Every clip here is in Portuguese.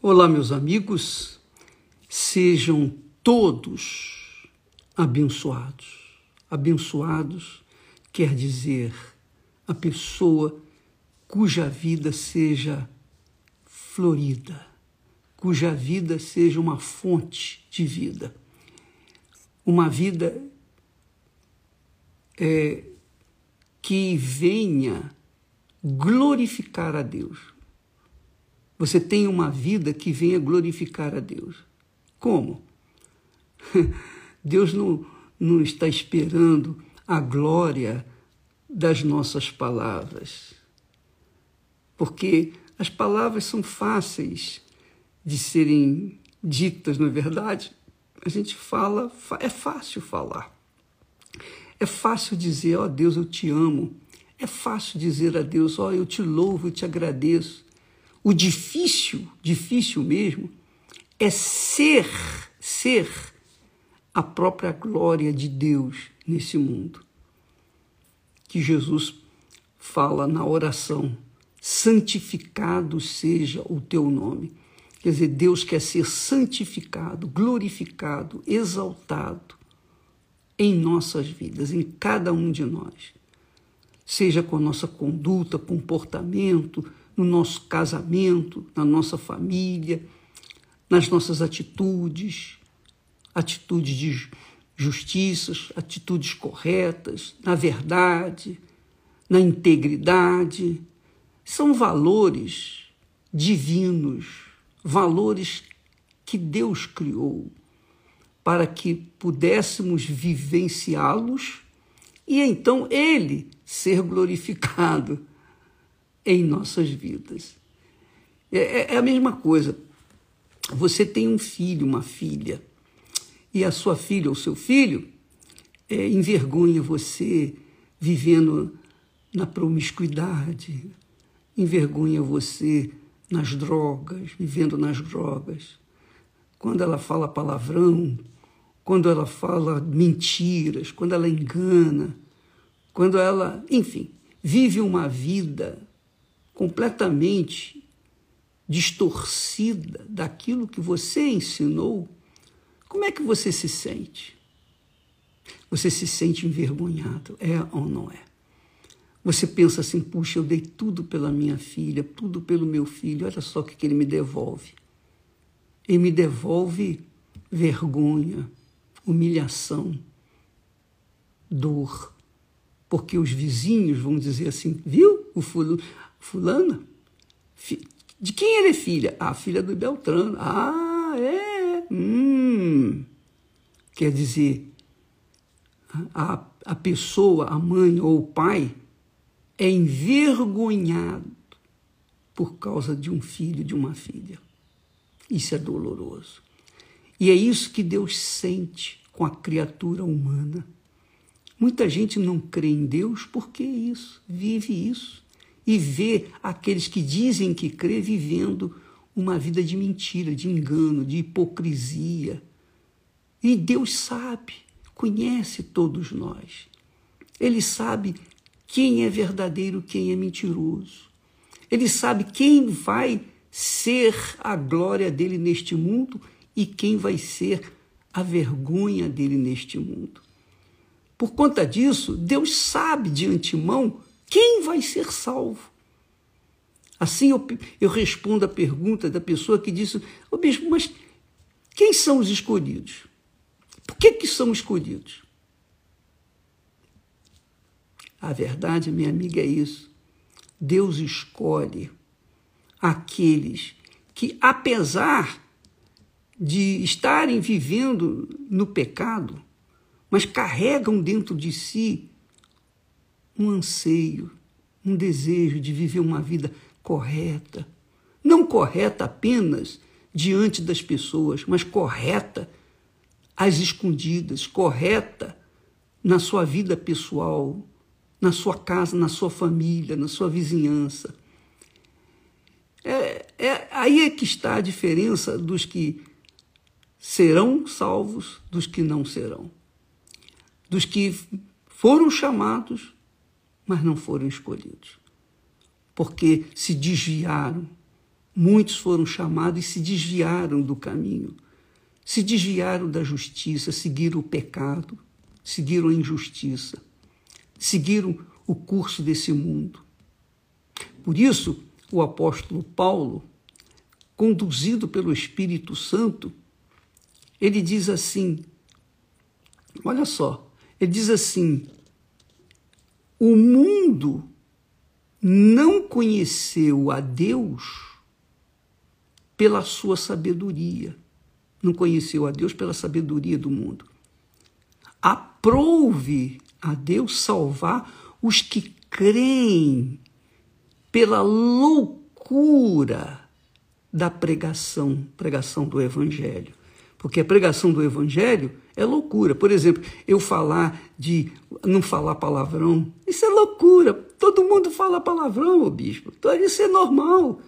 Olá, meus amigos, sejam todos abençoados. Abençoados quer dizer a pessoa cuja vida seja florida, cuja vida seja uma fonte de vida, uma vida é, que venha glorificar a Deus você tem uma vida que venha glorificar a Deus. Como? Deus não, não está esperando a glória das nossas palavras. Porque as palavras são fáceis de serem ditas, não é verdade? A gente fala, é fácil falar. É fácil dizer, ó oh, Deus, eu te amo. É fácil dizer a Deus, ó, oh, eu te louvo, eu te agradeço. O difícil, difícil mesmo, é ser, ser a própria glória de Deus nesse mundo. Que Jesus fala na oração: santificado seja o teu nome. Quer dizer, Deus quer ser santificado, glorificado, exaltado em nossas vidas, em cada um de nós. Seja com a nossa conduta, comportamento, no nosso casamento, na nossa família, nas nossas atitudes, atitudes de justiças, atitudes corretas, na verdade, na integridade. São valores divinos, valores que Deus criou para que pudéssemos vivenciá-los e então Ele ser glorificado em nossas vidas. É, é, é a mesma coisa. Você tem um filho, uma filha, e a sua filha ou seu filho é, envergonha você vivendo na promiscuidade, envergonha você nas drogas, vivendo nas drogas. Quando ela fala palavrão, quando ela fala mentiras, quando ela engana, quando ela, enfim, vive uma vida completamente distorcida daquilo que você ensinou, como é que você se sente? Você se sente envergonhado, é ou não é? Você pensa assim, puxa, eu dei tudo pela minha filha, tudo pelo meu filho, olha só o que ele me devolve. Ele me devolve vergonha, humilhação, dor. Porque os vizinhos vão dizer assim, viu? O fulano, Fulana? De quem ela é filha? Ah, filha do Beltrano. Ah, é. Hum. Quer dizer, a, a pessoa, a mãe ou o pai, é envergonhado por causa de um filho, de uma filha. Isso é doloroso. E é isso que Deus sente com a criatura humana. Muita gente não crê em Deus porque isso, vive isso e vê aqueles que dizem que crê vivendo uma vida de mentira, de engano, de hipocrisia. E Deus sabe, conhece todos nós. Ele sabe quem é verdadeiro, quem é mentiroso. Ele sabe quem vai ser a glória dele neste mundo e quem vai ser a vergonha dele neste mundo. Por conta disso, Deus sabe de antemão quem vai ser salvo? Assim eu, eu respondo a pergunta da pessoa que disse: oh, bispo, mas quem são os escolhidos? Por que, que são escolhidos? A verdade, minha amiga, é isso. Deus escolhe aqueles que, apesar de estarem vivendo no pecado, mas carregam dentro de si um anseio, um desejo de viver uma vida correta. Não correta apenas diante das pessoas, mas correta às escondidas, correta na sua vida pessoal, na sua casa, na sua família, na sua vizinhança. É, é, aí é que está a diferença dos que serão salvos dos que não serão. Dos que foram chamados mas não foram escolhidos. Porque se desviaram, muitos foram chamados e se desviaram do caminho, se desviaram da justiça, seguiram o pecado, seguiram a injustiça, seguiram o curso desse mundo. Por isso, o apóstolo Paulo, conduzido pelo Espírito Santo, ele diz assim: olha só, ele diz assim: o mundo não conheceu a Deus pela sua sabedoria, não conheceu a Deus pela sabedoria do mundo. Aprove a Deus salvar os que creem pela loucura da pregação, pregação do Evangelho. Porque a pregação do Evangelho é loucura. Por exemplo, eu falar de não falar palavrão, isso é loucura. Todo mundo fala palavrão, ô bispo. Então, isso é normal.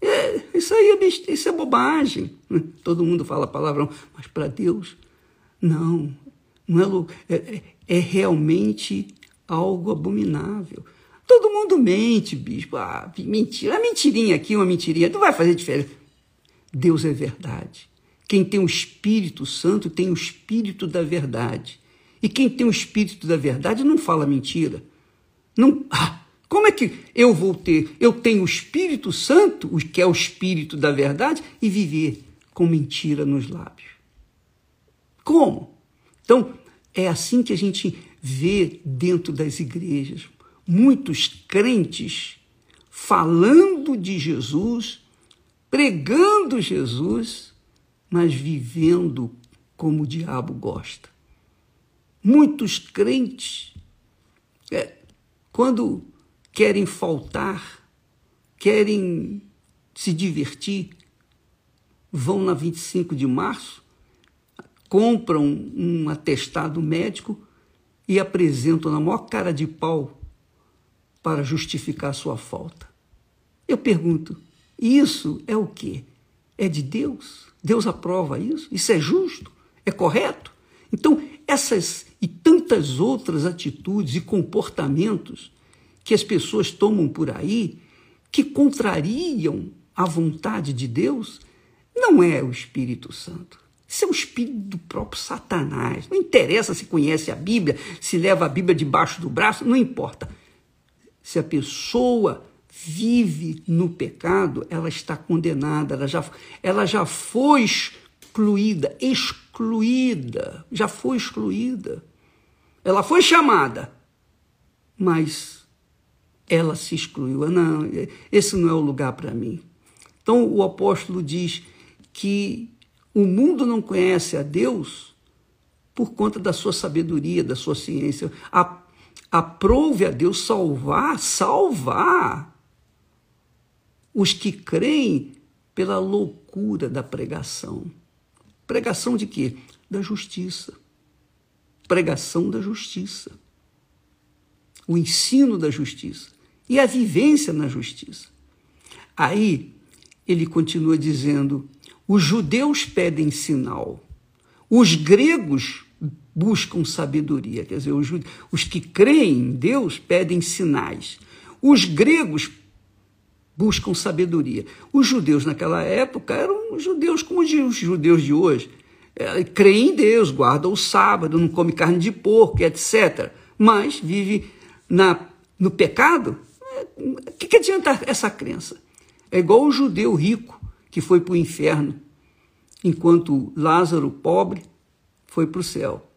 É, isso aí é, isso é bobagem. Todo mundo fala palavrão, mas para Deus, não. Não é, é, é realmente algo abominável. Todo mundo mente, bispo. Ah, mentira. Uma mentirinha aqui, uma mentirinha. Não vai fazer diferença. Deus é verdade. Quem tem o Espírito Santo tem o Espírito da verdade. E quem tem o Espírito da verdade não fala mentira. Não, ah, como é que eu vou ter? Eu tenho o Espírito Santo, que é o Espírito da verdade, e viver com mentira nos lábios. Como? Então, é assim que a gente vê dentro das igrejas muitos crentes falando de Jesus, pregando Jesus, mas vivendo como o diabo gosta. Muitos crentes, é, quando querem faltar, querem se divertir, vão na 25 de março, compram um atestado médico e apresentam na maior cara de pau para justificar sua falta. Eu pergunto, isso é o quê? É de Deus? Deus aprova isso? Isso é justo? É correto? Então, essas e tantas outras atitudes e comportamentos que as pessoas tomam por aí, que contrariam a vontade de Deus, não é o Espírito Santo. Isso é o espírito do próprio Satanás. Não interessa se conhece a Bíblia, se leva a Bíblia debaixo do braço, não importa. Se a pessoa vive no pecado, ela está condenada, ela já, ela já foi excluída, excluída, já foi excluída. Ela foi chamada, mas ela se excluiu. Não, esse não é o lugar para mim. Então o apóstolo diz que o mundo não conhece a Deus por conta da sua sabedoria, da sua ciência. Aprove a Deus salvar, salvar os que creem pela loucura da pregação. Pregação de quê? Da justiça. Pregação da justiça. O ensino da justiça e a vivência na justiça. Aí ele continua dizendo: os judeus pedem sinal, os gregos buscam sabedoria. Quer dizer, os, os que creem em Deus pedem sinais. Os gregos buscam sabedoria. Os judeus naquela época eram judeus como os judeus de hoje. É, creem em Deus, guardam o sábado, não come carne de porco, etc. Mas vive na, no pecado. O é, que, que adianta essa crença? É igual o judeu rico que foi para o inferno, enquanto Lázaro, pobre, foi para o céu.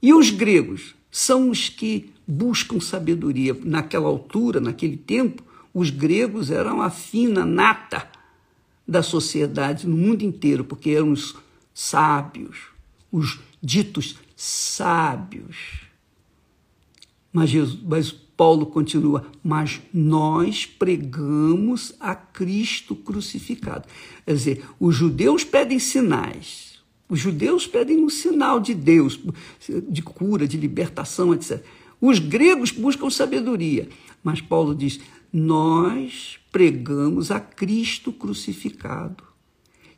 E os gregos são os que buscam sabedoria. Naquela altura, naquele tempo, os gregos eram a fina nata da sociedade no mundo inteiro, porque eram os sábios, os ditos sábios. Mas, Jesus, mas Paulo continua, mas nós pregamos a Cristo crucificado. Quer dizer, os judeus pedem sinais, os judeus pedem um sinal de Deus, de cura, de libertação, etc. Os gregos buscam sabedoria, mas Paulo diz: nós pregamos a Cristo crucificado,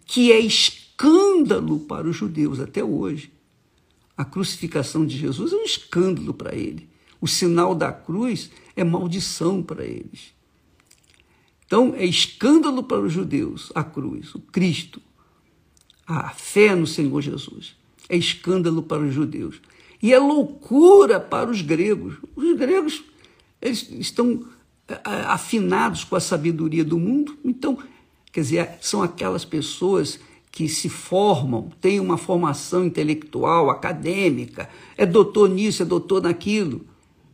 que é escândalo para os judeus até hoje. A crucificação de Jesus é um escândalo para ele. O sinal da cruz é maldição para eles. Então, é escândalo para os judeus a cruz, o Cristo, a fé no Senhor Jesus. É escândalo para os judeus. E é loucura para os gregos. Os gregos eles estão afinados com a sabedoria do mundo, então, quer dizer, são aquelas pessoas que se formam, têm uma formação intelectual, acadêmica, é doutor nisso, é doutor naquilo,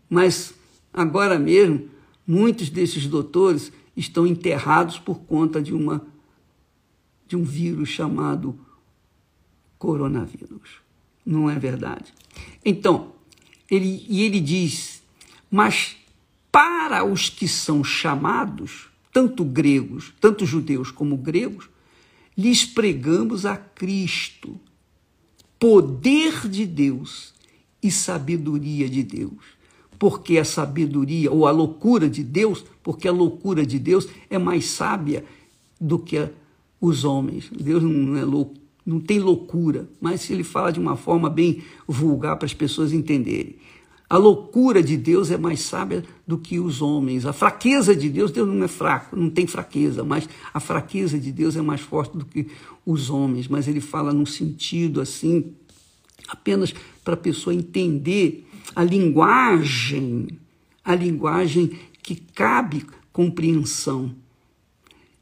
mas agora mesmo, muitos desses doutores estão enterrados por conta de uma de um vírus chamado coronavírus. Não é verdade? Então, ele, e ele diz, mas para os que são chamados, tanto gregos, tanto judeus como gregos, lhes pregamos a Cristo, poder de Deus e sabedoria de Deus. Porque a sabedoria, ou a loucura de Deus, porque a loucura de Deus é mais sábia do que os homens. Deus não é louco, não tem loucura, mas ele fala de uma forma bem vulgar para as pessoas entenderem. A loucura de Deus é mais sábia do que os homens. A fraqueza de Deus, Deus não é fraco, não tem fraqueza, mas a fraqueza de Deus é mais forte do que os homens. Mas ele fala num sentido assim, apenas para a pessoa entender a linguagem, a linguagem que cabe compreensão.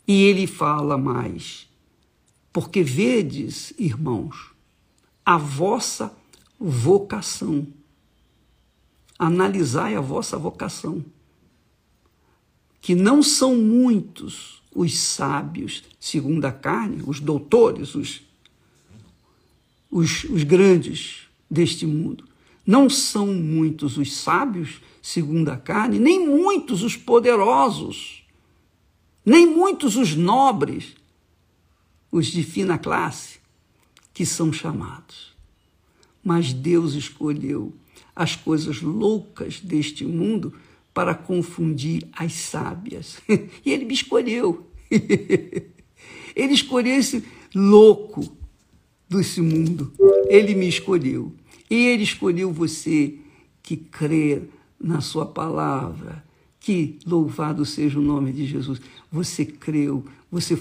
E ele fala mais, porque vedes, irmãos, a vossa vocação analisai a vossa vocação. Que não são muitos os sábios, segundo a carne, os doutores, os, os, os grandes deste mundo. Não são muitos os sábios, segundo a carne, nem muitos os poderosos, nem muitos os nobres, os de fina classe, que são chamados. Mas Deus escolheu as coisas loucas deste mundo para confundir as sábias. E ele me escolheu. Ele escolheu esse louco desse mundo. Ele me escolheu. E ele escolheu você que crê na sua palavra. Que louvado seja o nome de Jesus. Você creu, você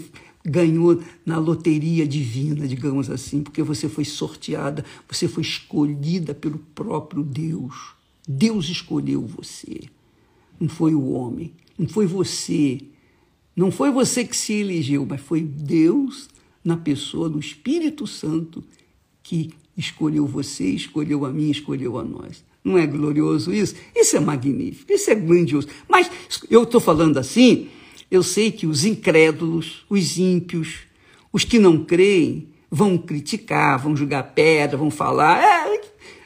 ganhou na loteria divina, digamos assim, porque você foi sorteada, você foi escolhida pelo próprio Deus. Deus escolheu você. Não foi o homem, não foi você. Não foi você que se elegeu, mas foi Deus na pessoa do Espírito Santo que escolheu você, escolheu a mim, escolheu a nós. Não é glorioso isso? Isso é magnífico, isso é grandioso. Mas eu estou falando assim eu sei que os incrédulos, os ímpios, os que não creem, vão criticar, vão jogar pedra, vão falar.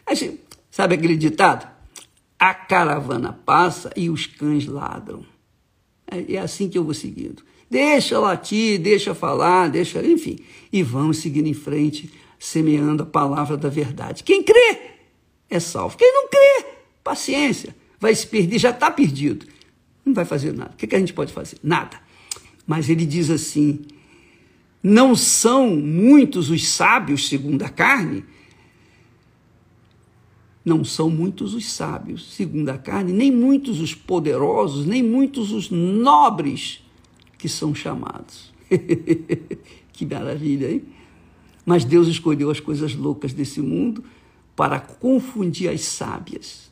É, gente, sabe aquele ditado? A caravana passa e os cães ladram. É, é assim que eu vou seguindo. Deixa latir, deixa falar, deixa, enfim. E vamos seguindo em frente, semeando a palavra da verdade. Quem crê é salvo. Quem não crê, paciência, vai se perder, já está perdido. Não vai fazer nada. O que, que a gente pode fazer? Nada. Mas ele diz assim: não são muitos os sábios segundo a carne, não são muitos os sábios segundo a carne, nem muitos os poderosos, nem muitos os nobres que são chamados. que maravilha, hein? Mas Deus escolheu as coisas loucas desse mundo para confundir as sábias.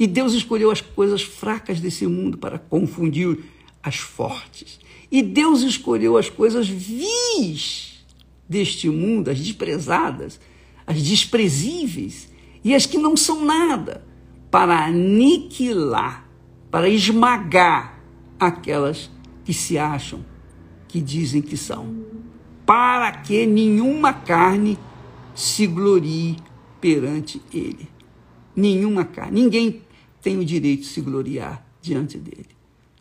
E Deus escolheu as coisas fracas desse mundo para confundir as fortes. E Deus escolheu as coisas vis deste mundo, as desprezadas, as desprezíveis e as que não são nada, para aniquilar, para esmagar aquelas que se acham, que dizem que são, para que nenhuma carne se glorie perante ele. Nenhuma carne, ninguém tem o direito de se gloriar diante dele.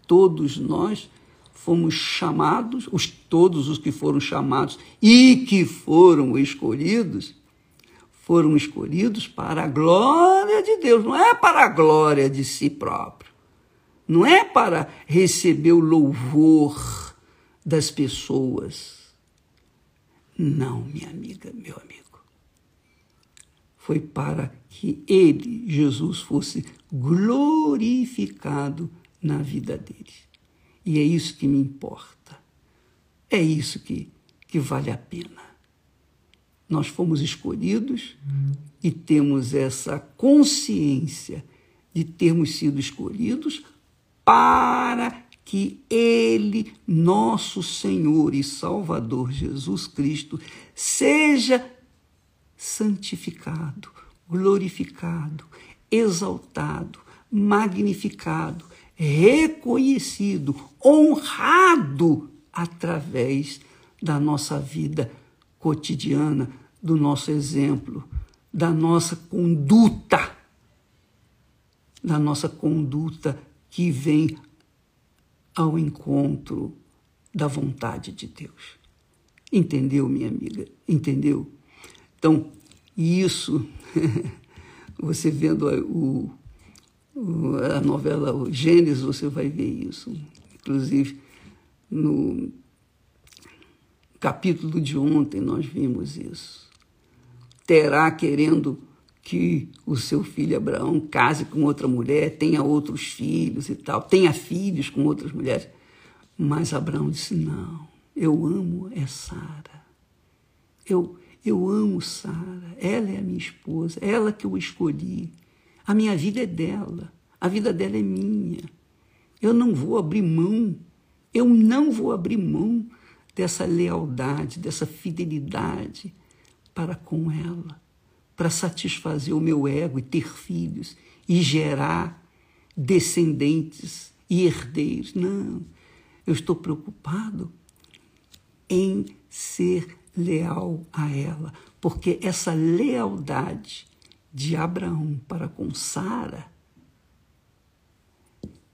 Todos nós fomos chamados, os, todos os que foram chamados e que foram escolhidos, foram escolhidos para a glória de Deus, não é para a glória de si próprio, não é para receber o louvor das pessoas. Não, minha amiga, meu amigo. Foi para que ele, Jesus, fosse glorificado na vida deles. E é isso que me importa. É isso que, que vale a pena. Nós fomos escolhidos e temos essa consciência de termos sido escolhidos para que Ele, nosso Senhor e Salvador Jesus Cristo, seja santificado, glorificado, exaltado, magnificado, reconhecido, honrado através da nossa vida cotidiana, do nosso exemplo, da nossa conduta, da nossa conduta que vem ao encontro da vontade de Deus. Entendeu, minha amiga? Entendeu? Então, isso, você vendo o, o, a novela o Gênesis, você vai ver isso. Inclusive, no capítulo de ontem nós vimos isso. Terá querendo que o seu filho Abraão case com outra mulher, tenha outros filhos e tal, tenha filhos com outras mulheres. Mas Abraão disse: Não, eu amo é Sara. Eu, eu amo Sara. Ela é a minha esposa, ela que eu escolhi. A minha vida é dela, a vida dela é minha. Eu não vou abrir mão, eu não vou abrir mão dessa lealdade, dessa fidelidade para com ela, para satisfazer o meu ego e ter filhos e gerar descendentes e herdeiros. Não, eu estou preocupado em ser leal a ela, porque essa lealdade de Abraão para com Sara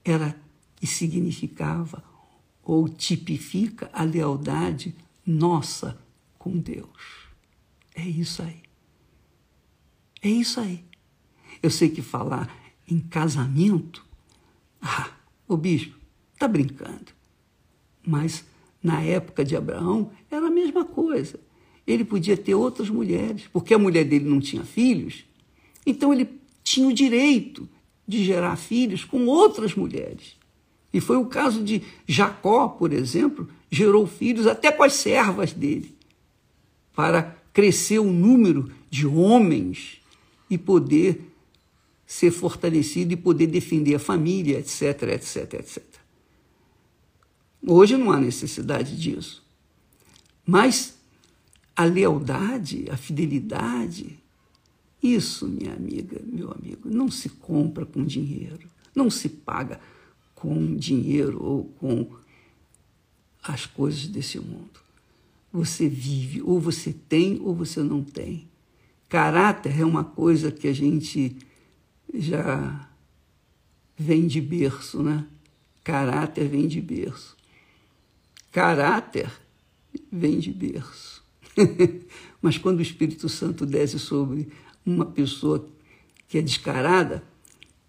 era e significava ou tipifica a lealdade nossa com Deus. É isso aí. É isso aí. Eu sei que falar em casamento, ah, o bispo está brincando. Mas na época de Abraão era a mesma coisa. Ele podia ter outras mulheres, porque a mulher dele não tinha filhos, então ele tinha o direito de gerar filhos com outras mulheres. E foi o caso de Jacó, por exemplo, gerou filhos até com as servas dele, para crescer o número de homens e poder ser fortalecido e poder defender a família, etc, etc, etc. Hoje não há necessidade disso. Mas a lealdade, a fidelidade, isso, minha amiga, meu amigo, não se compra com dinheiro, não se paga com dinheiro ou com as coisas desse mundo. Você vive, ou você tem ou você não tem. Caráter é uma coisa que a gente já vem de berço, né? Caráter vem de berço. Caráter vem de berço. Mas quando o Espírito Santo desce sobre uma pessoa que é descarada,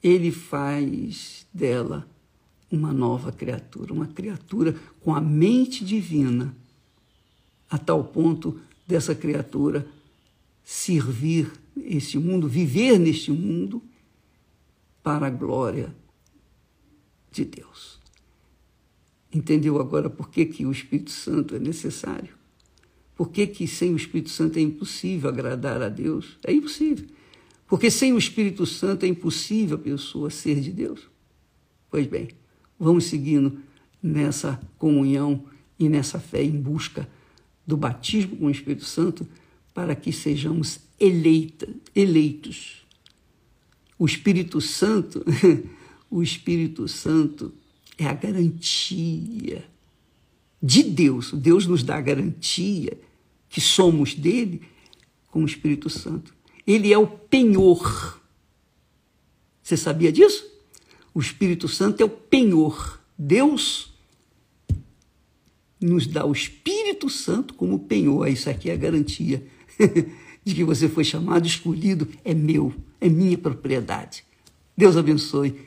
ele faz dela uma nova criatura, uma criatura com a mente divina, a tal ponto dessa criatura servir este mundo, viver neste mundo para a glória de Deus. Entendeu agora por que, que o Espírito Santo é necessário? Por que, que sem o Espírito Santo é impossível agradar a Deus? É impossível. Porque sem o Espírito Santo é impossível a pessoa ser de Deus. Pois bem, vamos seguindo nessa comunhão e nessa fé em busca do batismo com o Espírito Santo para que sejamos eleita, eleitos. O Espírito Santo, o Espírito Santo é a garantia de Deus. Deus nos dá a garantia que somos dele com o Espírito Santo. Ele é o penhor. Você sabia disso? O Espírito Santo é o penhor. Deus nos dá o Espírito Santo como penhor. Isso aqui é a garantia de que você foi chamado, escolhido, é meu, é minha propriedade. Deus abençoe